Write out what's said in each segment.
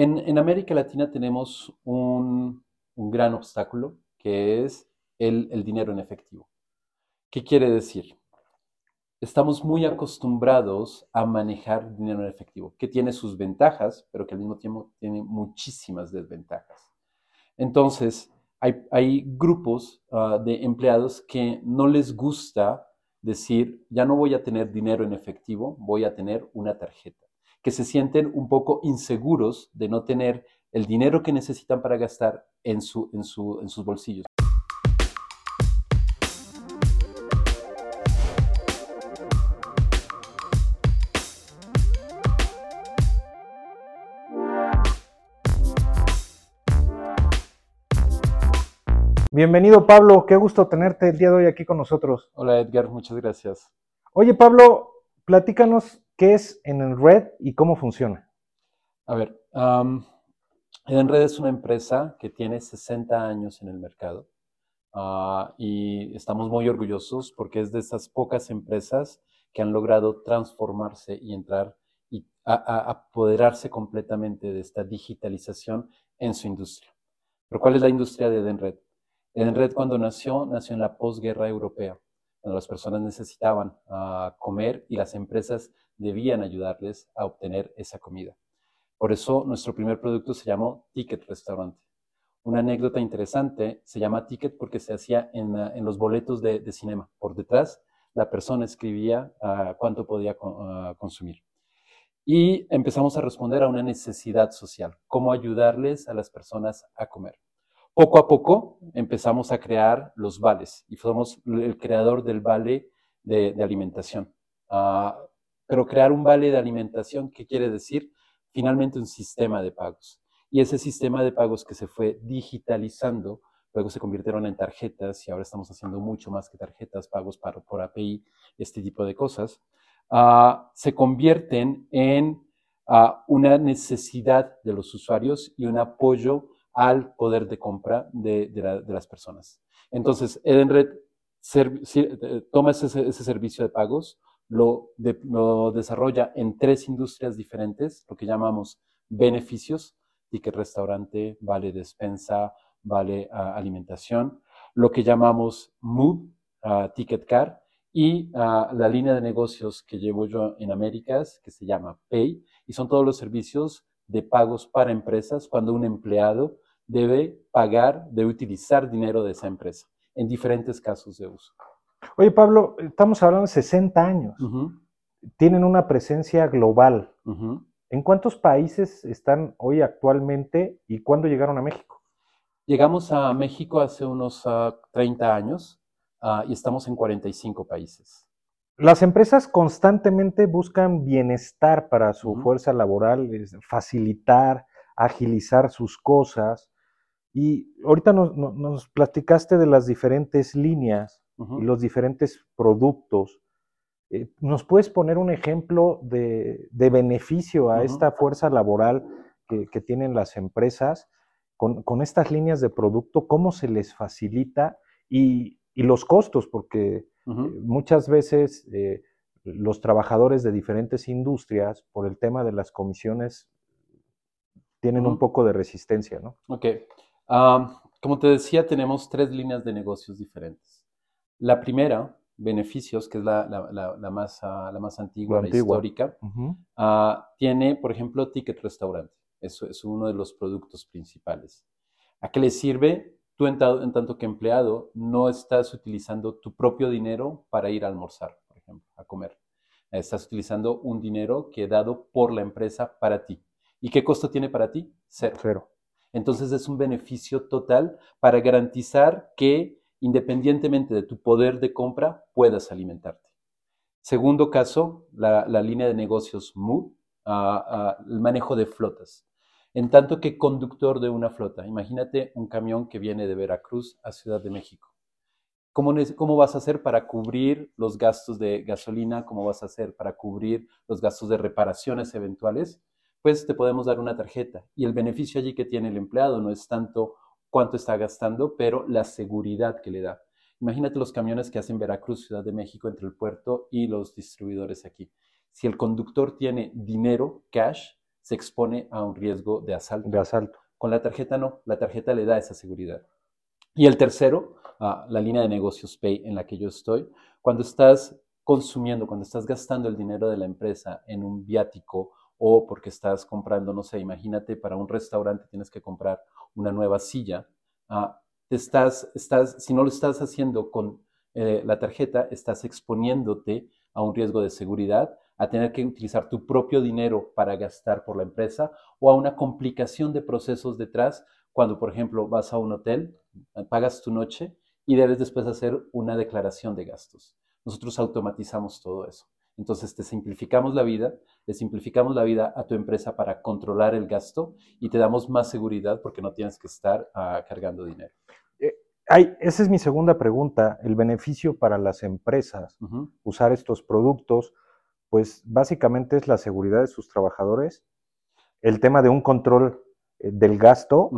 En, América Latina tenemos un, gran obstáculo que es el, el dinero en efectivo. ¿Qué quiere decir? Estamos muy acostumbrados a manejar dinero en efectivo, que tiene sus ventajas, pero que al mismo tiempo tiene muchísimas desventajas. Entonces, hay, grupos ah, de empleados que no les gusta decir, ya no voy a tener dinero en efectivo, voy a tener una tarjeta, que se sienten un poco inseguros de no tener el dinero que necesitan para gastar en, su, en, su, en sus bolsillos. Bienvenido Pablo, qué gusto tenerte el día de hoy aquí con nosotros. Hola Edgar, muchas gracias. Oye Pablo, platícanos qué es en Red y cómo funciona. A ver, um, Edenred es una empresa que tiene 60 años en el mercado ah, y estamos muy orgullosos porque es de esas pocas empresas que han logrado transformarse y entrar y apoderarse completamente de esta digitalización en su industria. ¿Pero cuál es la industria de Edenred? Edenred cuando nació, nació en la posguerra europea, las personas necesitaban ah, comer y las empresas debían ayudarles a obtener esa comida. Por eso nuestro primer producto se llamó Ticket Restaurante. Una anécdota interesante, se llama Ticket porque se hacía en, ah, los boletos de, cinema. Por detrás, la persona escribía ah, cuánto podía consumir. Y empezamos a responder a una necesidad social, cómo ayudarles a las personas a comer. Poco a poco empezamos a crear los vales y somos el creador del vale de, alimentación. Ah, pero crear un vale de alimentación, ¿qué quiere decir? Finalmente un sistema de pagos. Y ese sistema de pagos que se fue digitalizando, luego se convirtieron en tarjetas y ahora estamos haciendo mucho más que tarjetas, pagos por API, este tipo de cosas, ah, se convierten en ah, una necesidad de los usuarios y un apoyo al poder de compra de, las personas. Entonces, Edenred eh, toma ese, servicio de pagos, lo, desarrolla en tres industrias diferentes, lo que llamamos beneficios, ticket restaurante, vale despensa, vale ah, alimentación, lo que llamamos Mood, ah, ticket car, y ah, la línea de negocios que llevo yo en Américas, que se llama Pay, y son todos los servicios de pagos para empresas cuando un empleado debe pagar, debe utilizar dinero de esa empresa en diferentes casos de uso. Oye, Pablo, estamos hablando de 60 años. Tienen una presencia global. ¿En cuántos países están hoy actualmente y cuándo llegaron a México? Llegamos a México hace unos 30 ah, años ah, y estamos en 45 países. Las empresas constantemente buscan bienestar para su fuerza laboral, facilitar, agilizar sus cosas. Y ahorita nos, platicaste de las diferentes líneas y los diferentes productos. Eh, ¿Nos puedes poner un ejemplo de, beneficio a esta fuerza laboral que, tienen las empresas con, estas líneas de producto? ¿Cómo se les facilita? Y, los costos, porque eh, muchas veces eh, los trabajadores de diferentes industrias, por el tema de las comisiones, tienen un poco de resistencia, ¿no? Ok como te decía, tenemos tres líneas de negocios diferentes. La primera, beneficios, que es la, más, ah, la más antigua, la, histórica, ah, tiene, por ejemplo, ticket restaurante. Eso es uno de los productos principales. ¿A qué le sirve? Tú, en, tanto que empleado, no estás utilizando tu propio dinero para ir a almorzar, por ejemplo, a comer. Estás utilizando un dinero que he dado por la empresa para ti. ¿Y qué costo tiene para ti? Cero. Cero. Entonces es un beneficio total para garantizar que independientemente de tu poder de compra puedas alimentarte. Segundo caso, la, línea de negocios MU, ah, ah, el manejo de flotas. En tanto que conductor de una flota, imagínate un camión que viene de Veracruz a Ciudad de México. ¿Cómo, ¿Cómo, vas a hacer para cubrir los gastos de gasolina? ¿Cómo vas a hacer para cubrir los gastos de reparaciones eventuales? pues te podemos dar una tarjeta. Y el beneficio allí que tiene el empleado no es tanto cuánto está gastando, pero la seguridad que le da. Imagínate los camiones que hacen Veracruz, Ciudad de México, entre el puerto y los distribuidores aquí. Si el conductor tiene dinero, cash, se expone a un riesgo de asalto. De asalto. Con la tarjeta no, la tarjeta le da esa seguridad. Y el tercero, ah, la línea de negocios Pay en la que yo estoy, cuando estás consumiendo, cuando estás gastando el dinero de la empresa en un viático o porque estás comprando, no sé, imagínate para un restaurante tienes que comprar una nueva silla, ah, te estás, estás, si no lo estás haciendo con eh, la tarjeta, estás exponiéndote a un riesgo de seguridad, a tener que utilizar tu propio dinero para gastar por la empresa o a una complicación de procesos detrás cuando, por ejemplo, vas a un hotel, pagas tu noche y debes después hacer una declaración de gastos. Nosotros automatizamos todo eso. Entonces te simplificamos la vida, le simplificamos la vida a tu empresa para controlar el gasto y te damos más seguridad porque no tienes que estar ah, cargando dinero. Eh, esa es mi segunda pregunta, el beneficio para las empresas, usar estos productos, pues básicamente es la seguridad de sus trabajadores, el tema de un control eh, del gasto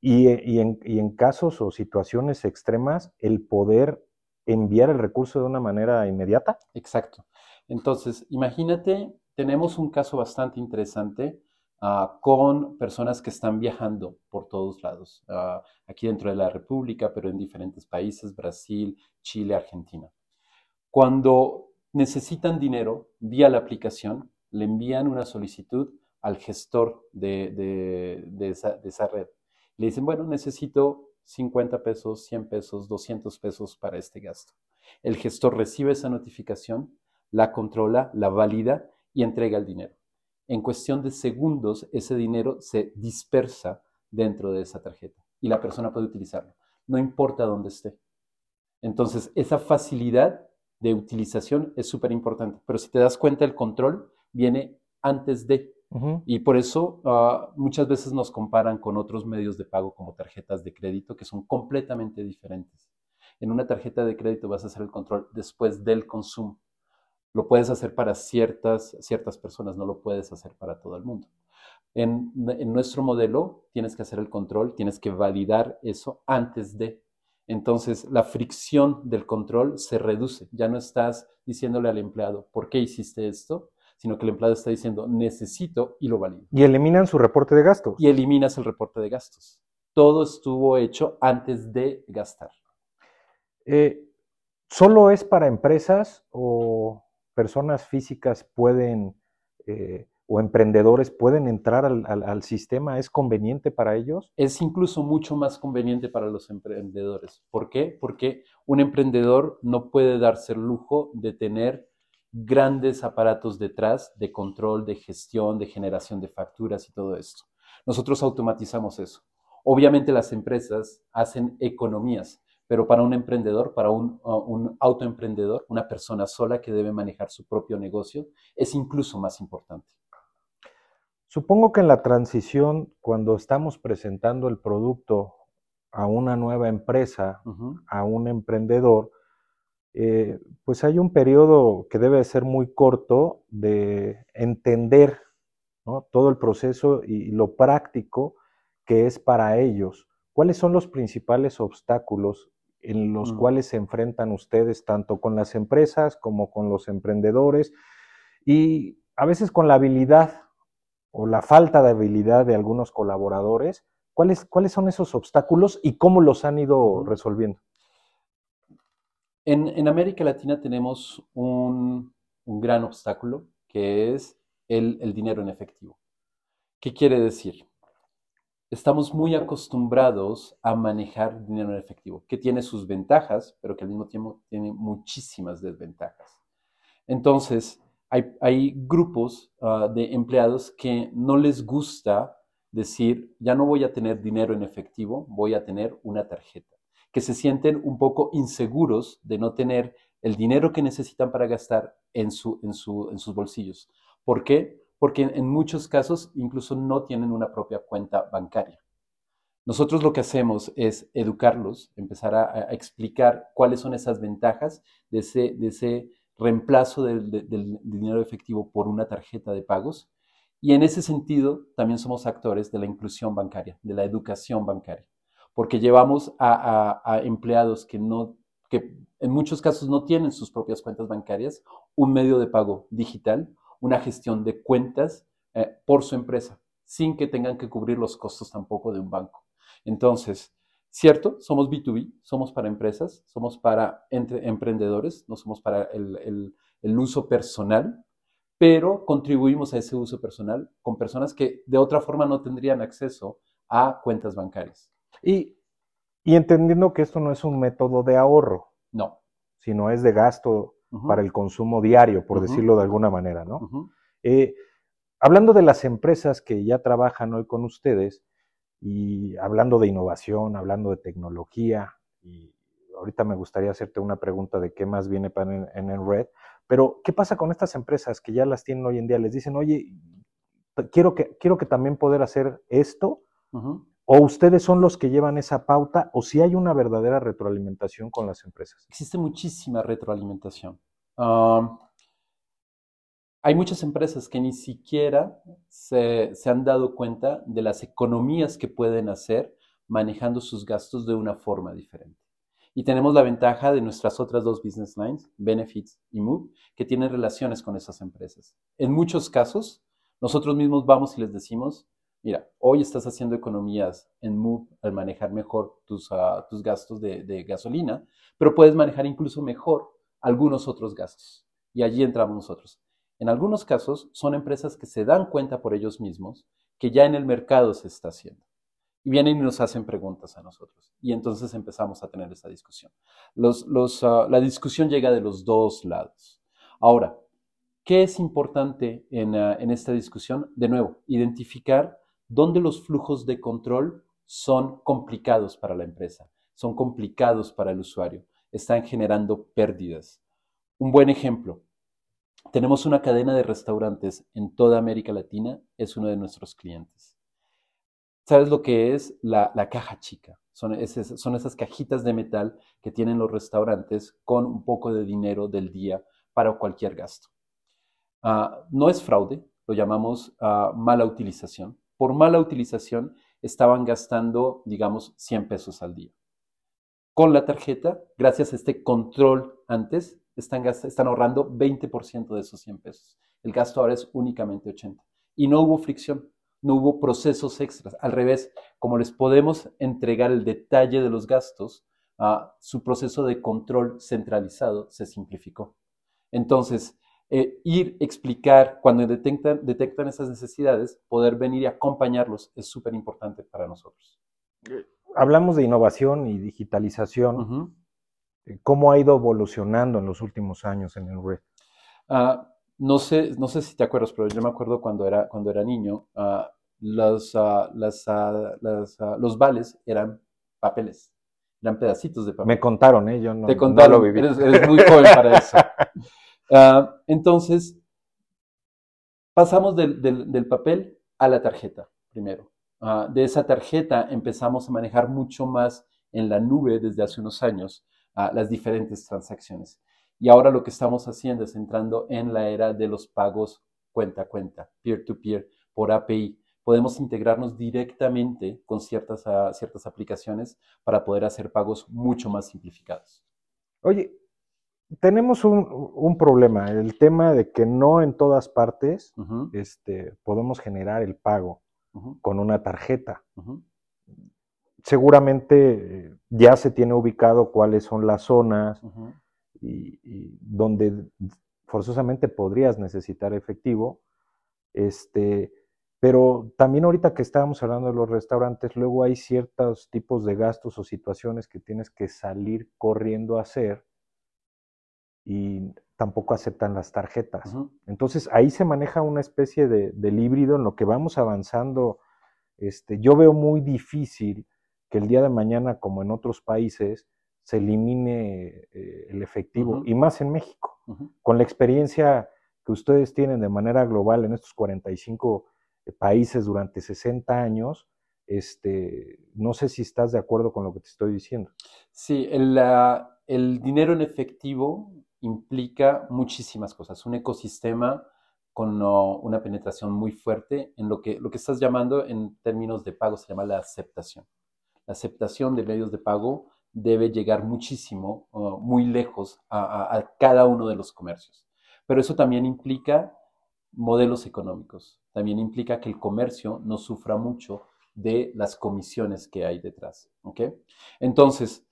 y, y, en, y en casos o situaciones extremas, el poder enviar el recurso de una manera inmediata. Exacto. Entonces, imagínate, tenemos un caso bastante interesante ah, con personas que están viajando por todos lados, ah, aquí dentro de la República, pero en diferentes países, Brasil, Chile, Argentina. Cuando necesitan dinero vía la aplicación, le envían una solicitud al gestor de, esa, de esa red. Le dicen, bueno, necesito 50 pesos, 100 pesos, 200 pesos para este gasto. El gestor recibe esa notificación, la controla, la valida y entrega el dinero. En cuestión de segundos, ese dinero se dispersa dentro de esa tarjeta y la persona puede utilizarlo, no importa dónde esté. Entonces, esa facilidad de utilización es súper importante, pero si te das cuenta, el control viene antes de. Y por eso ah, muchas veces nos comparan con otros medios de pago como tarjetas de crédito que son completamente diferentes. En una tarjeta de crédito vas a hacer el control después del consumo. Lo puedes hacer para ciertas, ciertas personas, no lo puedes hacer para todo el mundo. En, nuestro modelo tienes que hacer el control, tienes que validar eso antes de. Entonces, la fricción del control se reduce. Ya no estás diciéndole al empleado, ¿por qué hiciste esto? Sino que el empleado está diciendo, necesito y lo valido. Y eliminan su reporte de gastos. Y eliminas el reporte de gastos. Todo estuvo hecho antes de gastar. Eh, ¿Solo es para empresas o personas físicas pueden eh, o emprendedores pueden entrar al, sistema? ¿Es conveniente para ellos? Es incluso mucho más conveniente para los emprendedores. ¿Por qué? Porque un emprendedor no puede darse el lujo de tener grandes aparatos detrás de control, de gestión, de generación de facturas y todo esto. Nosotros automatizamos eso. Obviamente las empresas hacen economías, pero para un emprendedor, para un, un, autoemprendedor, una persona sola que debe manejar su propio negocio, es incluso más importante. Supongo que en la transición, cuando estamos presentando el producto a una nueva empresa, a un emprendedor, eh, pues hay un periodo que debe ser muy corto de entender todo el proceso y lo práctico que es para ellos. ¿Cuáles son los principales obstáculos en los mm. cuales se enfrentan ustedes tanto con las empresas como con los emprendedores y a veces con la habilidad o la falta de habilidad de algunos colaboradores. ¿Cuáles, cuáles son esos obstáculos y cómo los han ido resolviendo? En, América Latina tenemos un, gran obstáculo que es el dinero en efectivo. ¿Qué quiere decir? estamos muy acostumbrados a manejar dinero en efectivo, que tiene sus ventajas, pero que al mismo tiempo tiene muchísimas desventajas. Entonces, hay, grupos ah, de empleados que no les gusta decir, ya no voy a tener dinero en efectivo, voy a tener una tarjeta, que se sienten un poco inseguros de no tener el dinero que necesitan para gastar en, su, en, su, en sus bolsillos. ¿Por qué? porque en muchos casos incluso no tienen una propia cuenta bancaria. Nosotros lo que hacemos es educarlos, empezar a, explicar cuáles son esas ventajas de ese, de ese reemplazo del, dinero efectivo por una tarjeta de pagos. Y en ese sentido, también somos actores de la inclusión bancaria, de la educación bancaria, porque llevamos a, a empleados que, no, que en muchos casos no tienen sus propias cuentas bancarias, un medio de pago digital una gestión de cuentas eh, por su empresa, sin que tengan que cubrir los costos tampoco de un banco. Entonces, cierto, somos B2B, somos para empresas, somos para emprendedores, no somos para el, el uso personal, pero contribuimos a ese uso personal con personas que de otra forma no tendrían acceso a cuentas bancarias. Y, entendiendo que esto no es un método de ahorro. No. Sino es de gasto para el consumo diario, por decirlo de alguna manera, ¿no? Eh, hablando de las empresas que ya trabajan hoy con ustedes, y hablando de innovación, hablando de tecnología, y ahorita me gustaría hacerte una pregunta de qué más viene para en, en Enred, pero ¿qué pasa con estas empresas que ya las tienen hoy en día? Les dicen, oye, quiero que, quiero que también poder hacer esto, o ustedes son los que llevan esa pauta, o si hay una verdadera retroalimentación con las empresas. Existe muchísima retroalimentación. Hay muchas empresas que ni siquiera se, han dado cuenta de las economías que pueden hacer manejando sus gastos de una forma diferente. Y tenemos la ventaja de nuestras otras dos business lines, Benefits y Move, que tienen relaciones con esas empresas. En muchos casos, nosotros mismos vamos y les decimos, mira, hoy estás haciendo economías en Move al manejar mejor tus, ah, tus gastos de, de gasolina, pero puedes manejar incluso mejor algunos otros gastos. Y allí entramos nosotros. En algunos casos son empresas que se dan cuenta por ellos mismos que ya en el mercado se está haciendo y vienen y nos hacen preguntas a nosotros. Y entonces empezamos a tener esa discusión. Ah, la discusión llega de los dos lados. Ahora, ¿qué es importante ah, en esta discusión? De nuevo, identificar dónde los flujos de control son complicados para la empresa, son complicados para el usuario, están generando pérdidas. Un buen ejemplo, tenemos una cadena de restaurantes en toda América Latina, es uno de nuestros clientes. ¿Sabes lo que es la, caja chica? Son, esas cajitas de metal que tienen los restaurantes con un poco de dinero del día para cualquier gasto. Ah, no es fraude, lo llamamos ah, mala utilización. Por mala utilización estaban gastando, digamos, 100 pesos al día. Con la tarjeta, gracias a este control antes, están, están ahorrando 20% de esos 100 pesos. El gasto ahora es únicamente 80. Y no hubo fricción no hubo procesos extras. Al revés, como les podemos entregar el detalle de los gastos, ah, su proceso de control centralizado se simplificó. Entonces, eh, ir, explicar, cuando detectan, detectan esas necesidades, poder venir y acompañarlos es súper importante para nosotros. Hablamos de innovación y digitalización. ¿Cómo ha ido evolucionando en los últimos años en el red? Ah, no sé, no sé si te acuerdas, pero yo me acuerdo cuando era, cuando era niño, ah, los, ah, ah, los vales eran papeles, eran pedacitos de papel. Me contaron, ¿eh? Yo no, te contaron, lo viví. Eres, muy joven para eso. entonces, pasamos del, del, papel a la tarjeta primero. de esa tarjeta empezamos a manejar mucho más en la nube desde hace unos años las diferentes transacciones. Y ahora lo que estamos haciendo es entrando en la era de los pagos cuenta a cuenta, peer-to-peer, por API. Podemos integrarnos directamente con ciertas, ah, ciertas aplicaciones para poder hacer pagos mucho más simplificados. Oye, tenemos un, problema, el tema de que no en todas partes este, podemos generar el pago con una tarjeta. Seguramente ya se tiene ubicado cuáles son las zonas, y, donde forzosamente podrías necesitar efectivo. Este, pero también ahorita que estábamos hablando de los restaurantes, luego hay ciertos tipos de gastos o situaciones que tienes que salir corriendo a hacer y tampoco aceptan las tarjetas. Entonces ahí se maneja una especie de, del híbrido en lo que vamos avanzando. Este, yo veo muy difícil que el día de mañana, como en otros países, se elimine eh, el efectivo, y más en México. Con la experiencia que ustedes tienen de manera global en estos 45 eh, países durante 60 años, este, no sé si estás de acuerdo con lo que te estoy diciendo. Sí, el, el dinero en efectivo implica muchísimas cosas, un ecosistema con una penetración muy fuerte en lo que, lo que estás llamando en términos de pago se llama la aceptación. La aceptación de medios de pago debe llegar muchísimo, muy lejos a, cada uno de los comercios. Pero eso también implica modelos económicos. También implica que el comercio no sufra mucho de las comisiones que hay detrás. ¿ok? Entonces,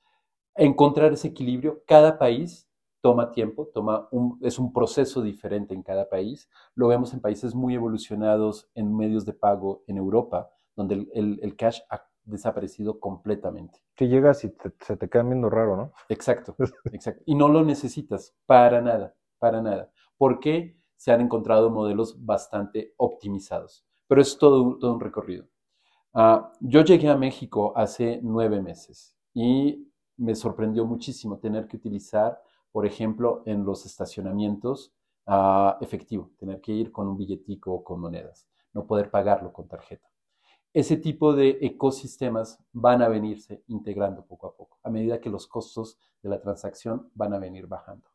encontrar ese equilibrio, cada país toma tiempo, toma es un proceso diferente en cada país. Lo vemos en países muy evolucionados en medios de pago en Europa, donde el, cash ha desaparecido completamente. Que llegas y se te queda viendo raro, ¿no? Exacto, exacto. Y no lo necesitas para nada, para nada. Porque se han encontrado modelos bastante optimizados. Pero es todo, todo un recorrido. Ah, yo llegué a México hace nueve meses y me sorprendió muchísimo tener que utilizar, por ejemplo, en los estacionamientos uh, efectivo, tener que ir con un billetico o con monedas, no poder pagarlo con tarjeta. Ese tipo de ecosistemas van a venirse integrando poco a poco, a medida que los costos de la transacción van a venir bajando.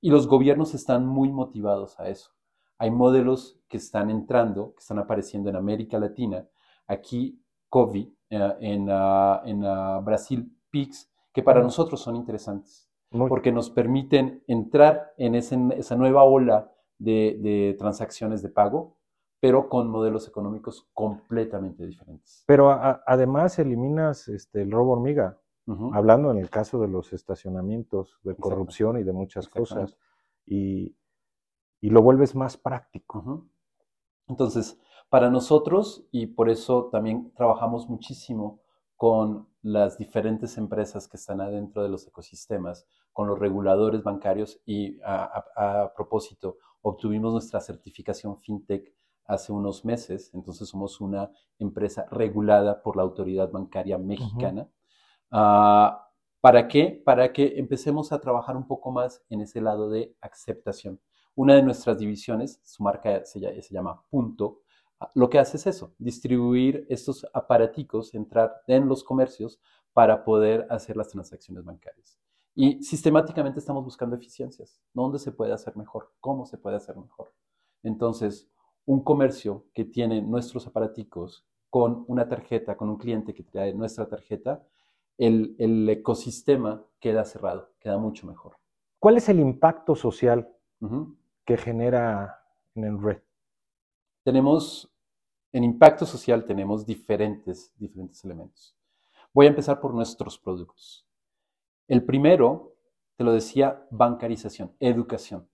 Y los gobiernos están muy motivados a eso. Hay modelos que están entrando, que están apareciendo en América Latina, Aquí, COVID, eh, en, ah, en ah, Brasil, PIX, que para nosotros son interesantes, porque nos permiten entrar en esa nueva ola de, transacciones de pago, pero con modelos económicos completamente diferentes. Pero además eliminas este, el robo hormiga, hablando en el caso de los estacionamientos, de corrupción y de muchas cosas, y, lo vuelves más práctico. Entonces, para nosotros, y por eso también trabajamos muchísimo con las diferentes empresas que están adentro de los ecosistemas, con los reguladores bancarios y a, propósito, obtuvimos nuestra certificación FinTech hace unos meses, entonces somos una empresa regulada por la autoridad bancaria mexicana. Ah, ¿Para qué? Para que empecemos a trabajar un poco más en ese lado de aceptación. Una de nuestras divisiones, su marca se, se llama Punto, lo que hace es eso, distribuir estos aparaticos, entrar en los comercios para poder hacer las transacciones bancarias. Y sistemáticamente estamos buscando eficiencias. ¿Dónde se puede hacer mejor? ¿Cómo se puede hacer mejor? Entonces, un comercio que tiene nuestros aparaticos con una tarjeta, con un cliente que trae nuestra tarjeta, el, ecosistema queda cerrado, queda mucho mejor. ¿Cuál es el impacto social que genera en el red? Tenemos, en impacto social tenemos diferentes, diferentes elementos. Voy a empezar por nuestros productos. El primero, te lo decía, bancarización, educación.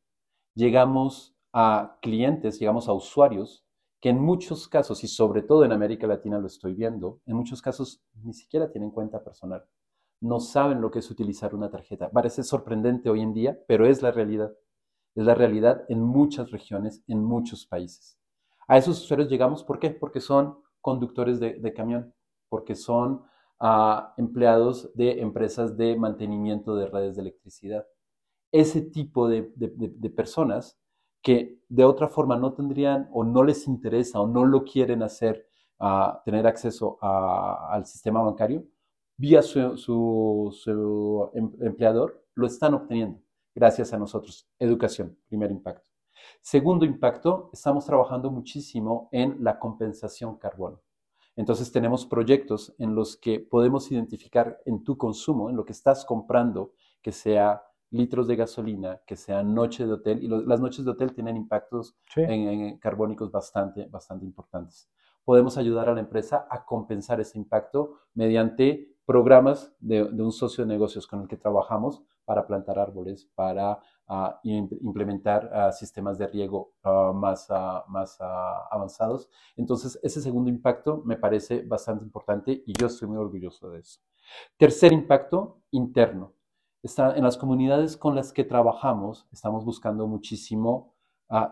Llegamos a clientes, llegamos a usuarios que en muchos casos, y sobre todo en América Latina lo estoy viendo, en muchos casos ni siquiera tienen cuenta personal. No saben lo que es utilizar una tarjeta. Parece sorprendente hoy en día, pero es la realidad. Es la realidad en muchas regiones, en muchos países. A esos usuarios llegamos, ¿por qué? Porque son conductores de, camión, porque son ah, empleados de empresas de mantenimiento de redes de electricidad. Ese tipo de, personas que de otra forma no tendrían o no les interesa o no lo quieren hacer, a tener acceso al sistema bancario, vía su, su em, empleador, lo están obteniendo gracias a nosotros. Educación, primer impacto. Segundo impacto, estamos trabajando muchísimo en la compensación carbono. Entonces tenemos proyectos en los que podemos identificar en tu consumo, en lo que estás comprando, que sea litros de gasolina, que sea noche de hotel, y las noches de hotel tienen impactos en, carbónicos bastante, bastante importantes. Podemos ayudar a la empresa a compensar ese impacto mediante programas de, un socio de negocios con el que trabajamos para plantar árboles, para ah, implementar ah, sistemas de riego ah, más, más avanzados. Entonces, ese segundo impacto me parece bastante importante y yo estoy muy orgulloso de eso. Tercer impacto, interno. En las comunidades con las que trabajamos, estamos buscando muchísimo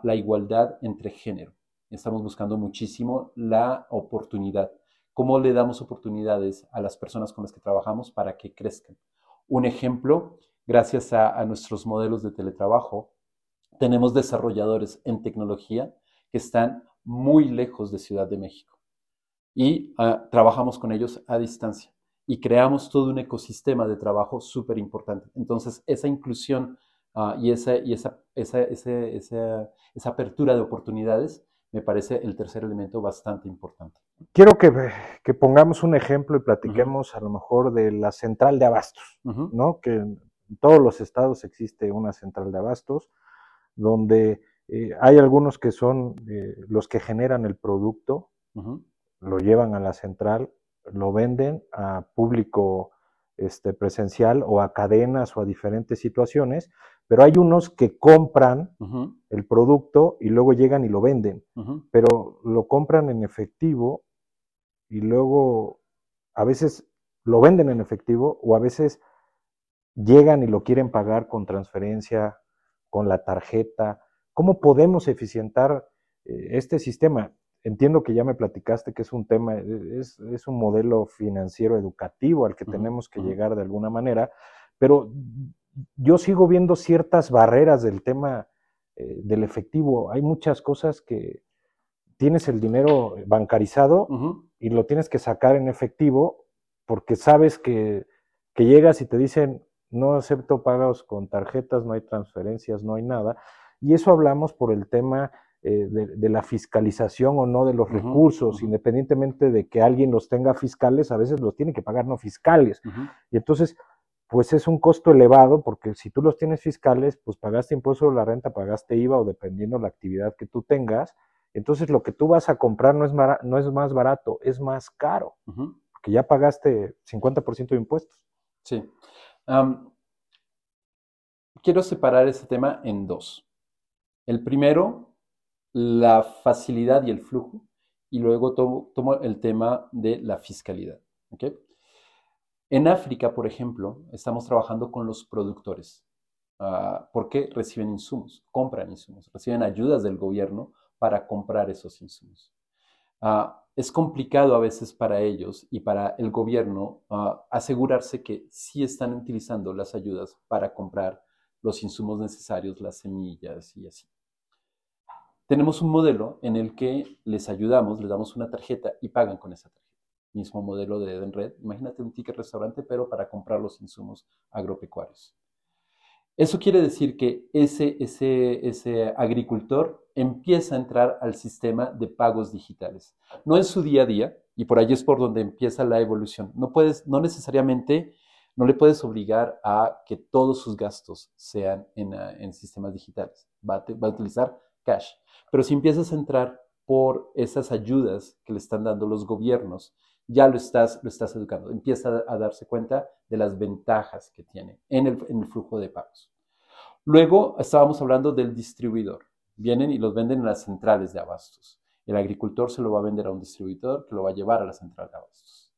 la igualdad entre género. Estamos buscando muchísimo la oportunidad cómo le damos oportunidades a las personas con las que trabajamos para que crezcan. Un ejemplo, gracias a, nuestros modelos de teletrabajo, tenemos desarrolladores en tecnología que están muy lejos de Ciudad de México y ah, trabajamos con ellos a distancia y creamos todo un ecosistema de trabajo súper importante. Entonces, esa inclusión ah, y, esa, y esa, esa, esa apertura de oportunidades me parece el tercer elemento bastante importante. Quiero que, pongamos un ejemplo y platiquemos a lo mejor de la central de abastos, ¿no? Que en todos los estados existe una central de abastos donde Eh, hay algunos que son eh, los que generan el producto, lo llevan a la central, lo venden a público este, presencial o a cadenas o a diferentes situaciones, pero hay unos que compran el producto y luego llegan y lo venden, pero lo compran en efectivo y luego a veces lo venden en efectivo o a veces llegan y lo quieren pagar con transferencia, con la tarjeta. ¿Cómo podemos eficientar eh, este sistema? Entiendo que ya me platicaste que es un tema, e, es, un modelo financiero educativo al que tenemos que llegar de alguna manera, pero yo sigo viendo ciertas barreras del tema eh, del efectivo. Hay muchas cosas que tienes el dinero bancarizado y lo tienes que sacar en efectivo porque sabes que, que llegas y te dicen, no acepto pagos con tarjetas, no hay transferencias, no hay nada. Y eso hablamos por el tema eh, de, la fiscalización o no de los recursos, independientemente de que alguien los tenga fiscales, a veces los tiene que pagar no fiscales. Y entonces, pues es un costo elevado porque si tú los tienes fiscales, pues pagaste impuesto de la renta, pagaste IVA o dependiendo la actividad que tú tengas, entonces lo que tú vas a comprar no es, no es más barato, es más caro, porque ya pagaste 50% de impuestos. Sí. quiero separar ese tema en dos. El primero la facilidad y el flujo, y luego tomo, el tema de la fiscalidad. En África, por ejemplo, estamos trabajando con los productores, uh, porque reciben insumos, compran insumos, reciben ayudas del gobierno para comprar esos insumos. Ah, es complicado a veces para ellos y para el gobierno ah, asegurarse que sí están utilizando las ayudas para comprar los insumos necesarios, las semillas y así tenemos un modelo en el que les ayudamos, les damos una tarjeta y pagan con esa tarjeta. Mismo modelo de Edenred. Imagínate un ticket restaurante, pero para comprar los insumos agropecuarios. Eso quiere decir que ese, ese, ese agricultor empieza a entrar al sistema de pagos digitales. No en su día a día, y por ahí es por donde empieza la evolución. No puedes, no necesariamente, no le puedes obligar a que todos sus gastos sean en, en sistemas digitales. Va va a utilizar cash. Pero si empiezas a entrar por esas ayudas que le están dando los gobiernos, ya lo estás, lo estás educando. Empieza a, darse cuenta de las ventajas que tiene en el, en el flujo de pagos. Luego estábamos hablando del distribuidor. Vienen y los venden en las centrales de abastos. El agricultor se lo va a vender a un distribuidor que lo va a llevar a la central de abastos.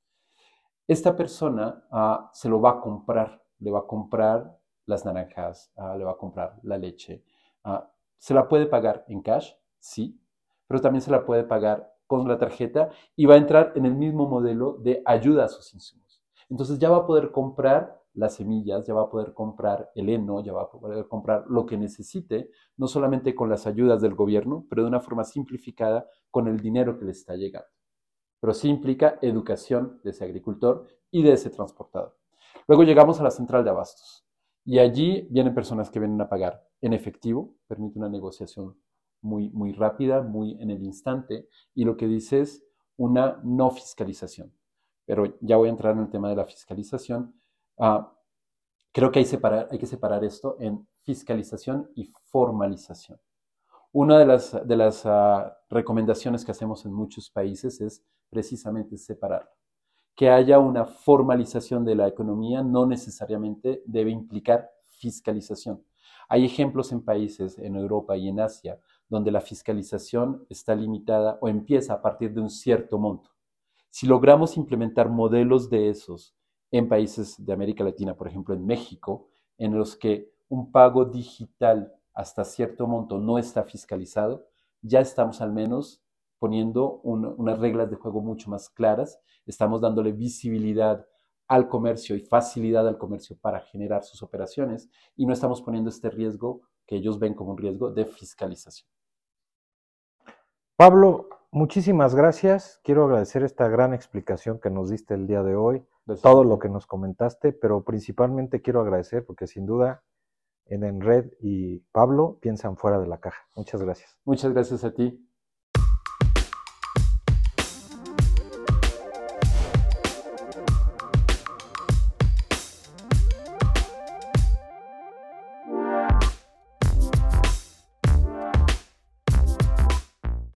Esta persona ah, se lo va a comprar, le va a comprar las naranjas, ah, le va a comprar la leche, ah, se la puede pagar en cash, sí, pero también se la puede pagar con la tarjeta y va a entrar en el mismo modelo de ayuda a sus insumos. Entonces ya va a poder comprar las semillas, ya va a poder comprar el heno, ya va a poder comprar lo que necesite, no solamente con las ayudas del gobierno, pero de una forma simplificada con el dinero que le está llegando. Pero sí implica educación de ese agricultor y de ese transportador. Luego llegamos a la central de abastos. Y allí vienen personas que vienen a pagar en efectivo, permite una negociación muy, muy rápida, muy en el instante, y lo que dice es una no fiscalización. Pero ya voy a entrar en el tema de la fiscalización. Ah, creo que hay, que separar esto en fiscalización y formalización. Una de las, de las ah, recomendaciones que hacemos en muchos países es precisamente separarlo que haya una formalización de la economía no necesariamente debe implicar fiscalización. Hay ejemplos en países en Europa y en Asia donde la fiscalización está limitada o empieza a partir de un cierto monto. Si logramos implementar modelos de esos en países de América Latina, por ejemplo en México, en los que un pago digital hasta cierto monto no está fiscalizado, ya estamos al menos poniendo unas reglas de juego mucho más claras, estamos dándole visibilidad al comercio y facilidad al comercio para generar sus operaciones y no estamos poniendo este riesgo que ellos ven como un riesgo de fiscalización. Pablo, muchísimas gracias. Quiero agradecer esta gran explicación que nos diste el día de hoy, todo lo que nos comentaste, pero principalmente quiero agradecer porque sin duda en Enred y Pablo piensan fuera de la caja. Muchas gracias. Muchas gracias a ti.